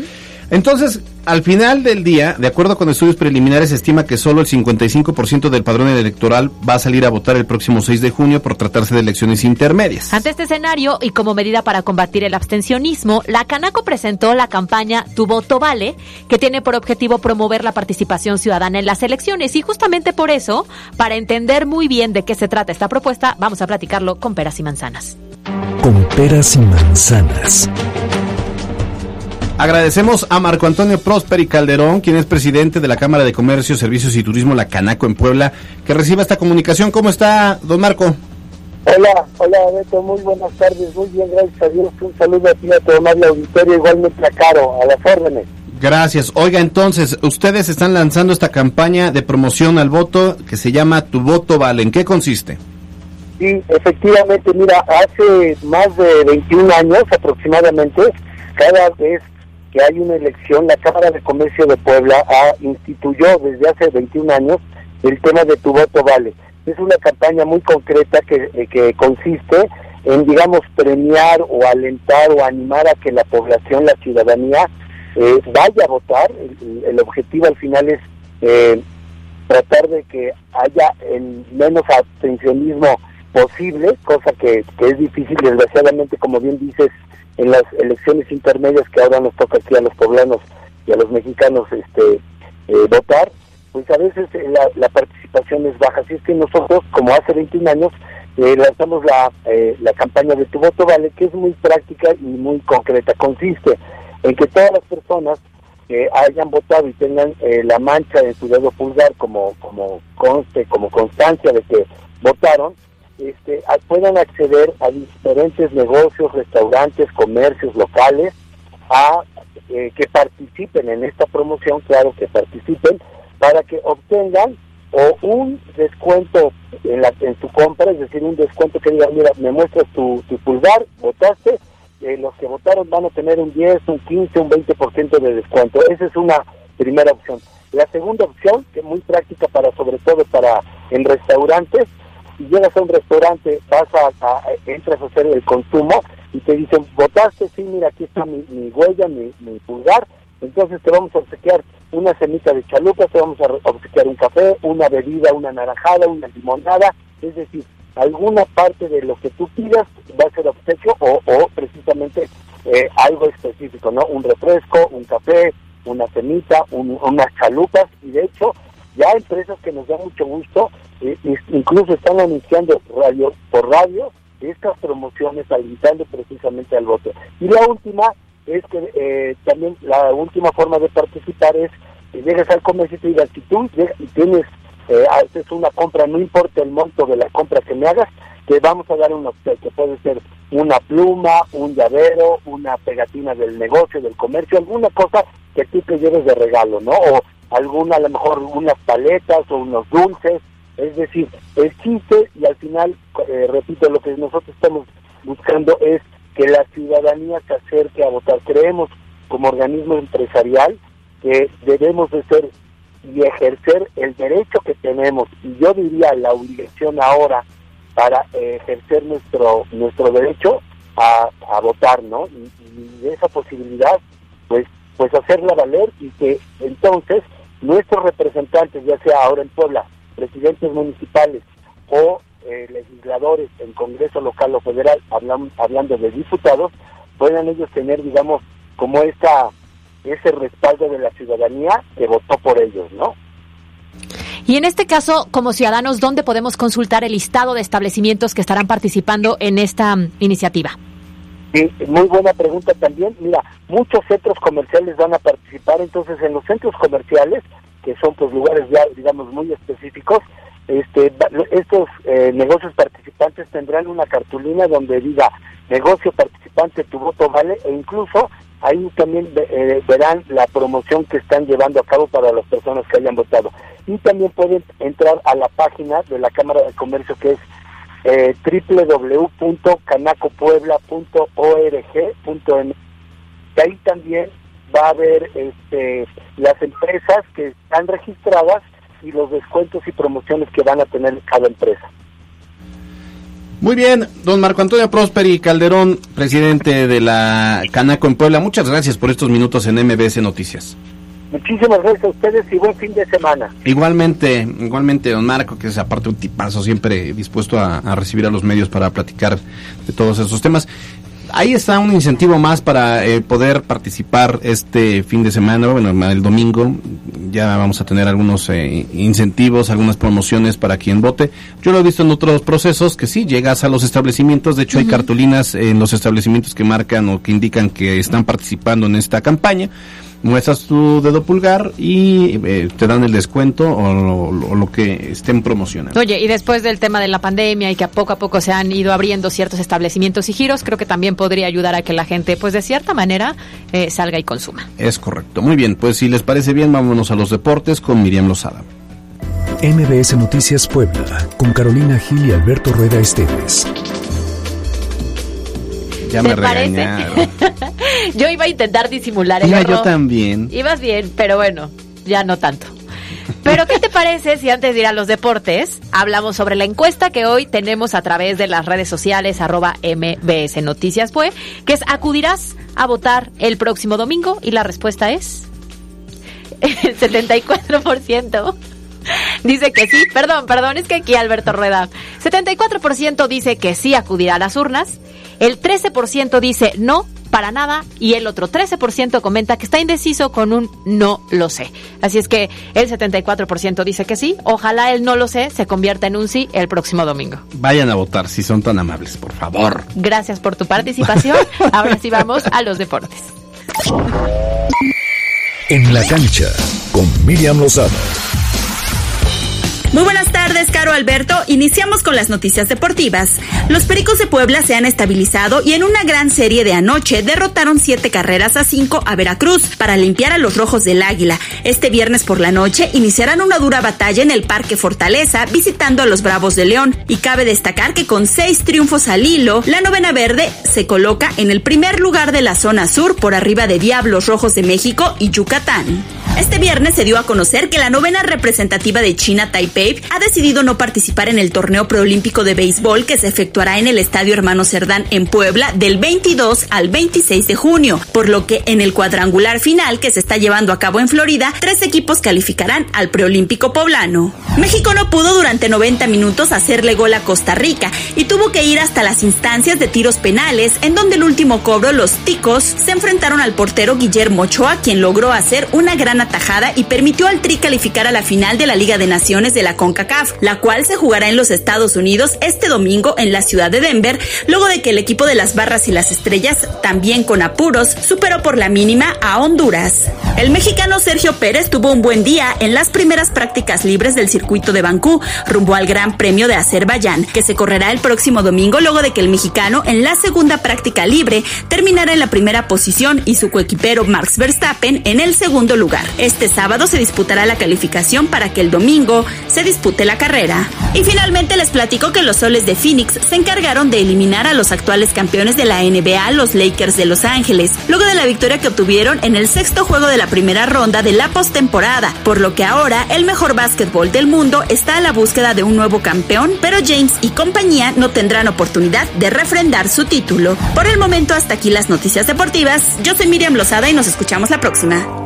C: Entonces, al final del día, de acuerdo con estudios preliminares, se estima que solo el 55% del padrón electoral va a salir a votar el próximo 6 de junio por tratarse de elecciones intermedias.
B: Ante este escenario y como medida para combatir el abstencionismo, la Canaco presentó la campaña Tu voto vale, que tiene por objetivo promover la participación ciudadana en las elecciones y justamente por eso, para entender muy bien de qué se trata esta propuesta, vamos a platicarlo con peras y manzanas.
A: Con peras y manzanas.
C: Agradecemos a Marco Antonio Prosperi Calderón, quien es presidente de la Cámara de Comercio, Servicios y Turismo La Canaco en Puebla, que reciba esta comunicación. ¿Cómo está, don Marco?
K: Hola, hola Beto, muy buenas tardes, muy bien, gracias a Dios. Un saludo a ti, a tu amable auditorio, igualmente a Caro, a las órdenes.
C: Gracias. Oiga, entonces, ustedes están lanzando esta campaña de promoción al voto que se llama Tu Voto Vale. ¿En qué consiste?
K: Sí, efectivamente, mira, hace más de 21 años aproximadamente, cada vez que hay una elección, la Cámara de Comercio de Puebla ha instituyó desde hace 21 años el tema de tu voto vale. Es una campaña muy concreta que, eh, que consiste en, digamos, premiar o alentar o animar a que la población, la ciudadanía, eh, vaya a votar. El, objetivo al final es eh, tratar de que haya el menos abstencionismo posible, cosa que, que es difícil, desgraciadamente, como bien dices, en las elecciones intermedias que ahora nos toca aquí a los poblanos y a los mexicanos este eh, votar, pues a veces eh, la, participación es baja. Así es que nosotros, como hace 21 años, eh, lanzamos la, la campaña de Tu Voto Vale, que es muy práctica y muy concreta. Consiste en que todas las personas que hayan votado y tengan la mancha en su dedo pulgar como, como conste, como constancia de que votaron, este, puedan acceder a diferentes negocios, restaurantes, comercios locales, a eh, que participen en esta promoción, claro que participen, para que obtengan o un descuento en, la, en tu compra, es decir, un descuento que diga, mira, me muestras tu, pulgar, votaste, eh, los que votaron van a tener un 10, un 15, un 20% de descuento. Esa es una primera opción. La segunda opción, que es muy práctica para, sobre todo para en restaurantes, si llegas a un restaurante, vas a, entras a hacer el consumo y te dicen, votaste, sí, mira, aquí está mi, huella, mi, pulgar, entonces te vamos a obsequiar una semita de chalupa, te vamos a obsequiar un café, una bebida, una naranjada, una limonada, es decir, alguna parte de lo que tú pidas va a ser obsequio o, o precisamente eh, algo específico, ¿no? Un refresco, un café, una semita, unas chalupas y de hecho ya empresas que nos dan mucho gusto eh, incluso están anunciando radio por radio estas promociones alentando precisamente al voto. Y la última es que eh, también la última forma de participar es que llegas al comercio y te digas, y tienes, eh, haces una compra, no importa el monto de la compra que me hagas, te vamos a dar un obsequio. Puede ser una pluma, un llavero, una pegatina del negocio, del comercio, alguna cosa que tú te lleves de regalo, ¿no? O alguna, a lo mejor unas paletas o unos dulces, es decir, existe y al final, eh, repito, lo que nosotros estamos buscando es que la ciudadanía se acerque a votar. Creemos como organismo empresarial que debemos de ser y ejercer el derecho que tenemos y yo diría la obligación ahora para eh, ejercer nuestro nuestro derecho a, a votar, ¿no? Y, esa posibilidad, pues pues hacerla valer y que entonces nuestros representantes, ya sea ahora en Puebla presidentes municipales o eh, legisladores en Congreso local o federal, hablando de diputados, puedan ellos tener, digamos, como esa ese respaldo de la ciudadanía que votó por ellos, ¿no?
B: Y en este caso, como ciudadanos, ¿dónde podemos consultar el listado de establecimientos que estarán participando en esta mm, iniciativa?
K: Sí, muy buena pregunta también. Mira, muchos centros comerciales van a participar, entonces en los centros comerciales que son pues lugares ya digamos muy específicos este estos eh, negocios participantes tendrán una cartulina donde diga negocio participante tu voto vale e incluso ahí también eh, verán la promoción que están llevando a cabo para las personas que hayan votado. Y también pueden entrar a la página de la Cámara de Comercio que es eh, www.canacopuebla.org.m y ahí también va a haber este, las empresas que están registradas y los descuentos y promociones que van a tener cada empresa.
C: Muy bien, don Marco Antonio Prosperi Calderón, presidente de la Canaco en Puebla, muchas gracias por estos minutos en MBS Noticias.
K: Muchísimas gracias a ustedes y buen fin de semana.
C: Igualmente, igualmente, don Marco, que es aparte un tipazo, siempre dispuesto a, a recibir a los medios para platicar de todos esos temas. Ahí está un incentivo más para eh, poder participar este fin de semana, bueno, el domingo. Ya vamos a tener algunos eh, incentivos, algunas promociones para quien vote. Yo lo he visto en otros procesos que sí, llegas a los establecimientos. De hecho, hay cartulinas en los establecimientos que marcan o que indican que están participando en esta campaña muestras tu dedo pulgar y eh, te dan el descuento o lo, que estén promocionando.
B: Oye, y después del tema de la pandemia y que a poco a poco se han ido abriendo ciertos establecimientos y giros, creo que también podría ayudar a que la gente, pues de cierta manera, eh, salga y consuma.
C: Es correcto. Muy bien, pues si les parece bien, vámonos a los deportes con Miriam Lozada.
A: MBS Noticias Puebla, con Carolina Gil y Alberto Rueda Esteves.
C: Ya
B: ¿Te
C: me
B: parece?
C: regañaron.
B: Yo iba a intentar disimular el
C: Iba
B: error.
C: yo también.
B: Ibas bien, pero bueno, ya no tanto. Pero ¿qué te parece si antes de ir a los deportes hablamos sobre la encuesta que hoy tenemos a través de las redes sociales arroba MBS Noticias fue, que es ¿acudirás a votar el próximo domingo? Y la respuesta es el 74% dice que sí. Perdón, perdón, es que aquí Alberto Rueda. 74% dice que sí acudirá a las urnas. El 13% dice no, para nada. Y el otro 13% comenta que está indeciso con un no lo sé. Así es que el 74% dice que sí. Ojalá el no lo sé se convierta en un sí el próximo domingo.
C: Vayan a votar si son tan amables, por favor.
B: Gracias por tu participación. Ahora sí vamos a los deportes.
A: En la cancha, con Miriam Lozada.
L: Muy buenas tardes, Caro Alberto. Iniciamos con las noticias deportivas. Los Pericos de Puebla se han estabilizado y en una gran serie de anoche derrotaron siete carreras a cinco a Veracruz para limpiar a los Rojos del Águila. Este viernes por la noche iniciarán una dura batalla en el Parque Fortaleza visitando a los Bravos de León. Y cabe destacar que con seis triunfos al hilo, la novena verde se coloca en el primer lugar de la zona sur por arriba de Diablos Rojos de México y Yucatán. Este viernes se dio a conocer que la novena representativa de China, Taipei, ha decidido no participar en el torneo preolímpico de béisbol que se efectuará en el Estadio Hermano Cerdán en Puebla del 22 al 26 de junio, por lo que en el cuadrangular final que se está llevando a cabo en Florida, tres equipos calificarán al preolímpico poblano. México no pudo durante 90 minutos hacerle gol a Costa Rica y tuvo que ir hasta las instancias de tiros penales, en donde el último cobro los ticos se enfrentaron al portero Guillermo Ochoa, quien logró hacer una gran atajada y permitió al Tri calificar a la final de la Liga de Naciones de la CONCACAF, la cual se jugará en los Estados Unidos este domingo en la ciudad de Denver, luego de que el equipo de las Barras y las Estrellas, también con apuros, superó por la mínima a Honduras. El mexicano Sergio Pérez tuvo un buen día en las primeras prácticas libres del circuito de Bankú, rumbo al Gran Premio de Azerbaiyán, que se correrá el próximo domingo luego de que el mexicano en la segunda práctica libre terminara en la primera posición y su coequipero Max Verstappen en el segundo lugar. Este sábado se disputará la calificación para que el domingo se dispute la carrera. Y finalmente les platico que los soles de Phoenix se encargaron de eliminar a los actuales campeones de la NBA, los Lakers de Los Ángeles, luego de la victoria que obtuvieron en el sexto juego de la primera ronda de la postemporada, por lo que ahora el mejor básquetbol del mundo está a la búsqueda de un nuevo campeón, pero James y compañía no tendrán oportunidad de refrendar su título. Por el momento hasta aquí las noticias deportivas. Yo soy Miriam Lozada y nos escuchamos la próxima.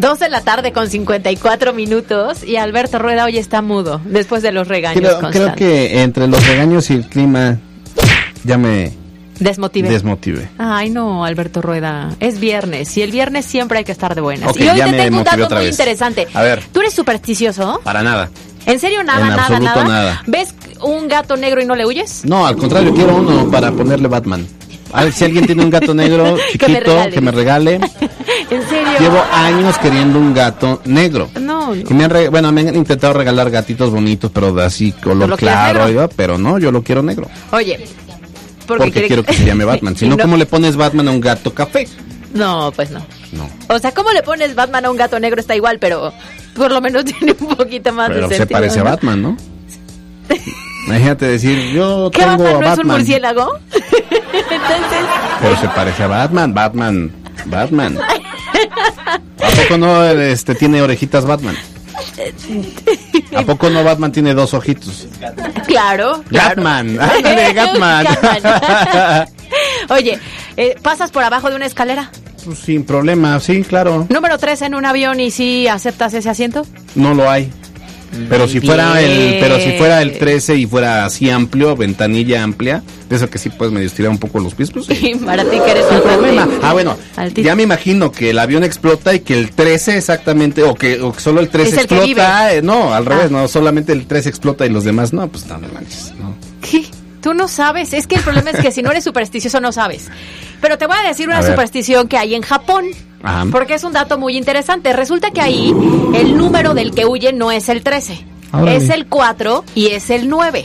B: Dos de la tarde con 54 minutos y Alberto Rueda hoy está mudo después de los regaños
C: Creo, que entre los regaños y el clima ya me
B: Desmotive.
C: desmotivé.
B: Ay, no, Alberto Rueda. Es viernes y el viernes siempre hay que estar de buenas. Y hoy te
C: me
B: tengo un dato muy
C: vez.
B: interesante.
C: A ver.
B: ¿Tú eres supersticioso?
C: Para nada.
B: ¿En serio nada,
C: En
B: nada, nada?
C: nada.
B: ¿Ves un gato negro y no le huyes?
C: No, al contrario, quiero uno para ponerle Batman. A ver, si alguien tiene un gato negro
B: Que
C: chiquito, que me regale.
B: ¿En serio?
C: Llevo años queriendo un gato negro.
B: No,
C: Y me han re- bueno, me han intentado regalar gatitos bonitos, pero de así color claro, pero no, yo lo quiero negro.
B: Oye,
C: Porque,
B: quiere-
C: quiero que se llame Batman. Si no,
B: no-
C: ¿cómo le pones Batman a un gato café?
B: No, pues no.
C: no.
B: O sea, ¿cómo le pones Batman a un gato negro? Está igual, pero por lo menos tiene un poquito más
C: Pero
B: de
C: se
B: sentido,
C: parece a
B: ¿no?
C: Batman, ¿no? Imagínate decir, yo
B: ¿Qué
C: tengo
B: Batman
C: a
B: no es un
C: Batman.
B: murciélago? Entonces,
C: Pero se parece a Batman, Batman, Batman. ¿A poco no este, tiene orejitas Batman? ¿A poco no Batman tiene dos ojitos?
B: claro. claro.
C: Gatman, ándale. Gatman.
B: Oye, eh, ¿pasas por abajo de una escalera?
C: Pues sin problema, sí, claro.
B: Número 3 en un avión y si aceptas ese asiento.
C: No lo hay. Pero si fuera el, pero si fuera el 13 y fuera así amplio, ventanilla amplia, de eso que sí puedes medio estirar un poco los pies, pues sí.
B: Para ti que eres bastante
C: problema. Ah, bueno,
B: altito.
C: ya me imagino que el avión explota y que el 13 exactamente, o que, o que solo el 13
B: Es el que
C: explota.
B: vive.
C: eh, no, al revés,
B: Ah.
C: no, solamente el 13 explota y los demás no, pues no, no manches, no.
B: ¿Qué? Tú no sabes. Es que el problema es que si no eres supersticioso no sabes. Pero te voy a decir una
C: A
B: superstición que hay en Japón.
C: Ajá.
B: Porque es un dato muy interesante. Resulta que ahí el número del que huye no es el 13.
C: Órale.
B: Es el 4 y es el 9.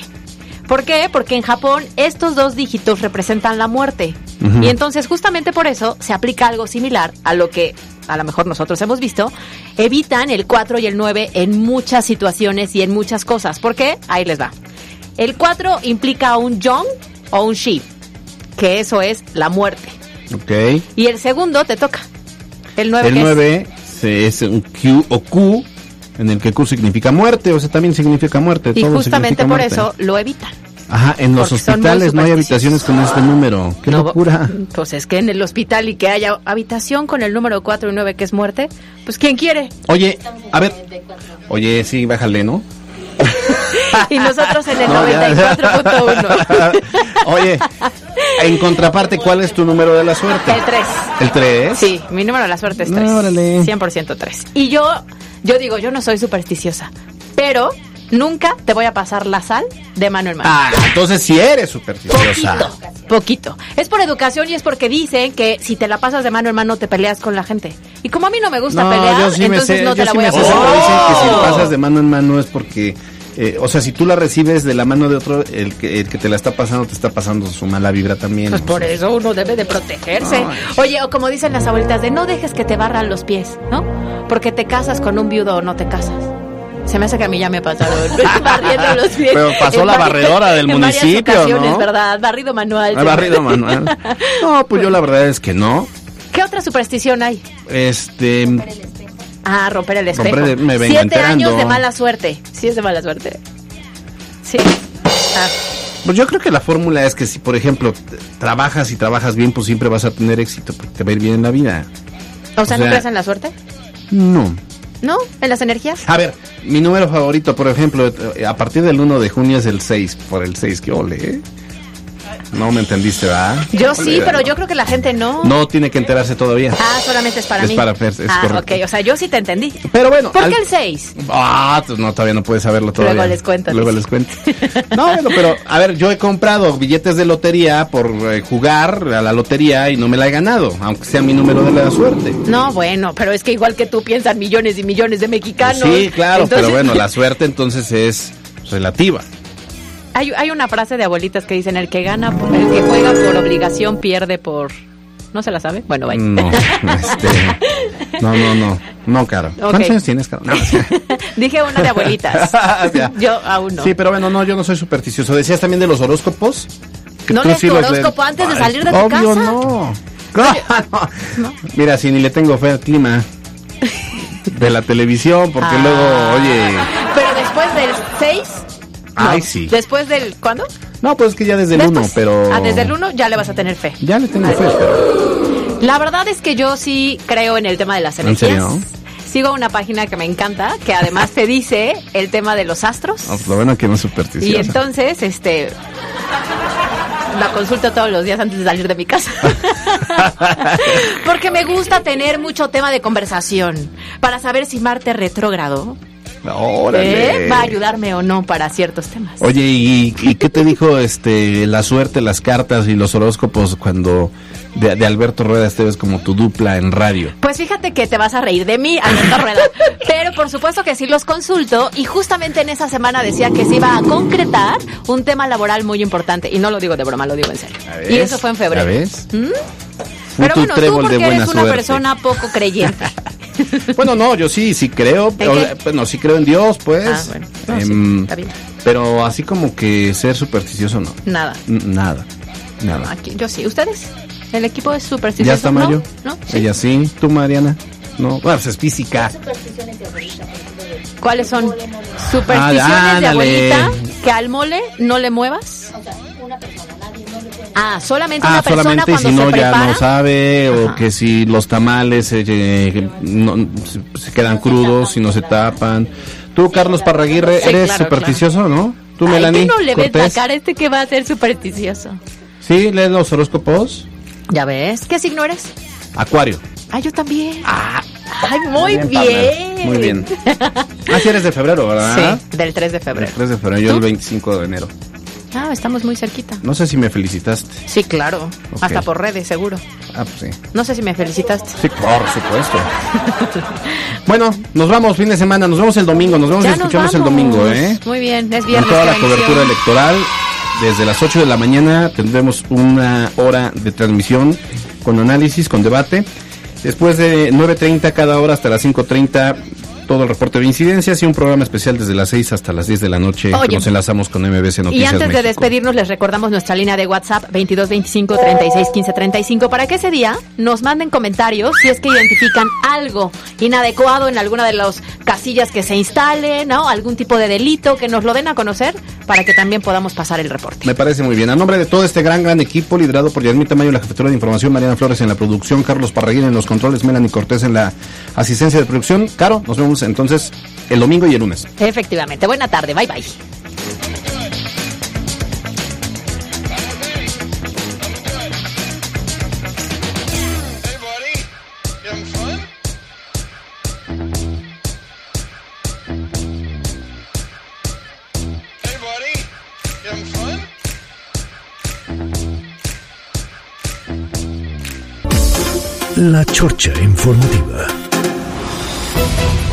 B: ¿Por qué? Porque en Japón estos dos dígitos representan la muerte. Y entonces justamente por eso se aplica algo similar a lo que a lo mejor nosotros hemos visto. Evitan el 4 y el 9 en muchas situaciones y en muchas cosas. ¿Por qué? Ahí les va. El 4 implica un young o un she, que eso es la muerte.
C: Ok.
B: Y el segundo te toca. El 9
C: El 9 se- es un Q o Q, en el que Q significa muerte, o sea, también significa muerte.
B: Y
C: todo
B: justamente por
C: muerte.
B: eso lo evitan.
C: Ajá, en los
B: porque
C: hospitales no hay habitaciones con este número. ¡Qué
B: No,
C: locura!
B: Pues es que en el hospital y que haya habitación con el número 4 y 9 que es muerte, pues ¿quién quiere?
C: Oye, a ver. Oye, sí, bájale, ¿no?
B: Y nosotros en el
C: No, ya, ya.
B: 94.1.
C: Oye, en contraparte, ¿cuál es tu número de la suerte?
B: El 3.
C: ¿El 3?
B: Sí, mi número de la suerte es 3. 100% 3. Y yo, yo digo, yo no soy supersticiosa, pero nunca te voy a pasar la sal de mano en mano.
C: Ah, entonces sí eres supersticiosa.
B: Poquito, poquito. Es por educación y es porque dicen que si te la pasas de mano en mano te peleas con la gente. Y como a mí no me gusta pelear,
C: yo sí
B: entonces
C: sé,
B: no
C: yo
B: te la
C: sí
B: voy
C: me
B: a pasar.
C: dicen que si lo pasas de mano en mano es porque, eh, o sea, si tú la recibes de la mano de otro, el que, el que te la está pasando te está pasando su mala vibra también.
B: Pues por
C: sea.
B: eso uno debe de protegerse. Oye, o como dicen las abuelitas, de no dejes que te barran los pies, ¿no? Porque te casas con un viudo o no te casas. Se me hace que a mí ya me pasaron barriendo los pies.
C: Pero pasó la barredora del
B: en
C: municipio,
B: ocasiones,
C: ¿no?
B: ¿verdad? Barrido manual.
C: Ah, barrido manual. No, pues yo la verdad es que no.
B: ¿Qué otra superstición hay?
C: Este,
B: Ah, romper el espejo.
C: Romper el- me vengo
B: Siete
C: enterando.
B: años de mala suerte. Sí, es de mala suerte. Sí. Ah,
C: pues yo creo que la fórmula es que si, por ejemplo, trabajas y trabajas bien, pues siempre vas a tener éxito, porque te va a ir bien en la vida.
B: o sea, ¿no
C: sea-
B: crees en la suerte?
C: No.
B: ¿No? ¿En las energías?
C: A ver, mi número favorito, por ejemplo, eh, a partir del 1 de junio es el 6, por el 6, que ole, ¿eh? No me entendiste, ¿verdad?
B: Yo sí, pero yo creo que la gente no.
C: No tiene que enterarse todavía.
B: Ah, solamente es para
C: Es
B: mí.
C: para es
B: ah,
C: correcto.
B: ok, o sea, yo sí te entendí.
C: Pero bueno,
B: ¿Por
C: al-
B: qué el 6?
C: Ah, pues no, todavía no puedes saberlo todavía.
B: Luego les cuento,
C: Luego les cuento. No, bueno, pero a ver, yo he comprado billetes de lotería por eh, jugar a la lotería y no me la he ganado, aunque sea mi número de la suerte.
B: No, bueno, pero es que igual que tú piensan millones y millones de mexicanos.
C: sí, claro,
B: Entonces,
C: pero bueno, la suerte entonces es relativa.
B: Hay, hay una frase de abuelitas que dicen, el que gana, el que juega por obligación pierde por... ¿No se la sabe? Bueno, vaya.
C: No, este, no, no, no, no, Caro. ¿Cuántos años tienes, Caro? No.
B: Dije una de abuelitas.
C: Ya.
B: Yo aún no.
C: Sí, pero bueno, no, yo no soy supersticioso. Decías también de los horóscopos. que
B: ¿No lees
C: sí
B: tu
C: los
B: horóscopo
C: lees.
B: antes de salir de tu
C: obvio,
B: casa?
C: no. No. Mira, si ni le tengo fe al clima de la televisión, porque
B: Ah.
C: luego, oye,
B: Pero después del 6...
C: ay, sí.
B: Después del... ¿Cuándo?
C: No, pues es que ya desde el
B: Después.
C: 1, pero.
B: Ah, desde el 1 ya le vas a tener fe.
C: Ya le tengo fe, pero.
B: La verdad es que yo sí creo en el tema de las
C: ¿En
B: energías.
C: serio?
B: Sigo una página que me encanta, que además te dice el tema de los astros.
C: No, pues lo bueno que no es
B: Y
C: supersticioso.
B: entonces, este, la consulto todos los días antes de salir de mi casa. Porque me gusta tener mucho tema de conversación para saber si Marte retrógrado
C: Órale.
B: ¿eh? va a ayudarme o no para ciertos temas.
C: Oye, ¿y, y qué te dijo este la suerte, las cartas y los horóscopos cuando de, de Alberto Rueda Esteves como tu dupla en radio?
B: Pues fíjate que te vas a reír de mí, Alberto Rueda. Pero por supuesto que sí los consulto y justamente en esa semana decía que se iba a concretar un tema laboral muy importante. Y no lo digo de broma, lo digo en serio. Y eso fue en febrero. ¿Mm? Pero bueno, tú porque
C: de
B: eres una
C: suerte.
B: persona poco creyente.
C: Bueno, no, yo sí, sí creo,
B: ¿En
C: pero, bueno, sí creo en Dios, pues.
B: Ah, bueno. No, sí,
C: Em,
B: está bien.
C: Pero así como que ser supersticioso, no.
B: Nada.
C: N- Nada. Nada.
B: Aquí, yo sí. ¿Ustedes? ¿El equipo es supersticioso?
C: ¿Ya está
B: ¿No?
C: Mayo?
B: ¿No? ¿Sí?
C: Ella sí. ¿Tú, Mariana? No. Bueno, pues es física.
B: ¿Cuáles son? Supersticiones
C: Ah,
B: de abuelita que al mole no le muevas. Ah, solamente
C: Ah,
B: una persona
C: solamente
B: cuando
C: si no
B: se
C: ya
B: prepara.
C: no sabe, o
B: Ajá.
C: que si los tamales eh, eh, no- se, quedan crudos, si no se tapan. Tú, Carlos Parraguirre,
B: Sí,
C: eres
B: claro,
C: supersticioso, ¿no? Tú,
B: Ay,
C: Melanie.
B: tú no le ves la
C: Cortés.
B: cara este que va a ser supersticioso.
C: Sí, lees los horóscopos.
B: Ya ves. ¿Qué signo eres?
C: Acuario.
B: Ah, yo también. Ay, muy bien.
C: Pamela. Muy bien. Ah, sí eres de febrero, ¿verdad?
B: Sí, del 3 de febrero.
C: 3 de febrero, yo el 25 de enero.
B: Ah, estamos muy cerquita.
C: No sé si me felicitaste.
B: Sí, claro. Hasta por redes, seguro.
C: Ah, pues sí.
B: No sé si me felicitaste.
C: Sí, por supuesto. bueno, nos vamos fin de semana, nos vemos el domingo, nos vemos y
B: nos
C: escuchamos el domingo, ¿eh?
B: Muy bien, es
C: Con
B: viernes.
C: toda la cobertura electoral. Desde las 8 de la mañana tendremos una hora de transmisión con análisis, con debate. Después de 9.30 cada hora hasta las 5.30 todo el reporte de incidencias y un programa especial desde las 6 hasta las 10 de la noche que
B: Oye.
C: nos enlazamos con MBC
B: Y
C: Noticias
B: antes de
C: México.
B: despedirnos, les recordamos nuestra línea de WhatsApp 22 25 36 15 35 para que ese día nos manden comentarios si es que identifican algo inadecuado en alguna de las casillas que se instalen, ¿no? Algún tipo de delito que nos lo den a conocer para que también podamos pasar el reporte.
C: Me parece muy bien. A nombre de todo este gran, gran equipo, liderado por Yasmita Tamayo la jefatura de información, Mariana Flores en la producción, Carlos Parraguín en los controles, Melanie Cortés en la asistencia de producción. Caro, nos vemos entonces el domingo y el lunes.
B: Efectivamente. Buena tarde. Bye bye.
A: La Chorcha Informativa.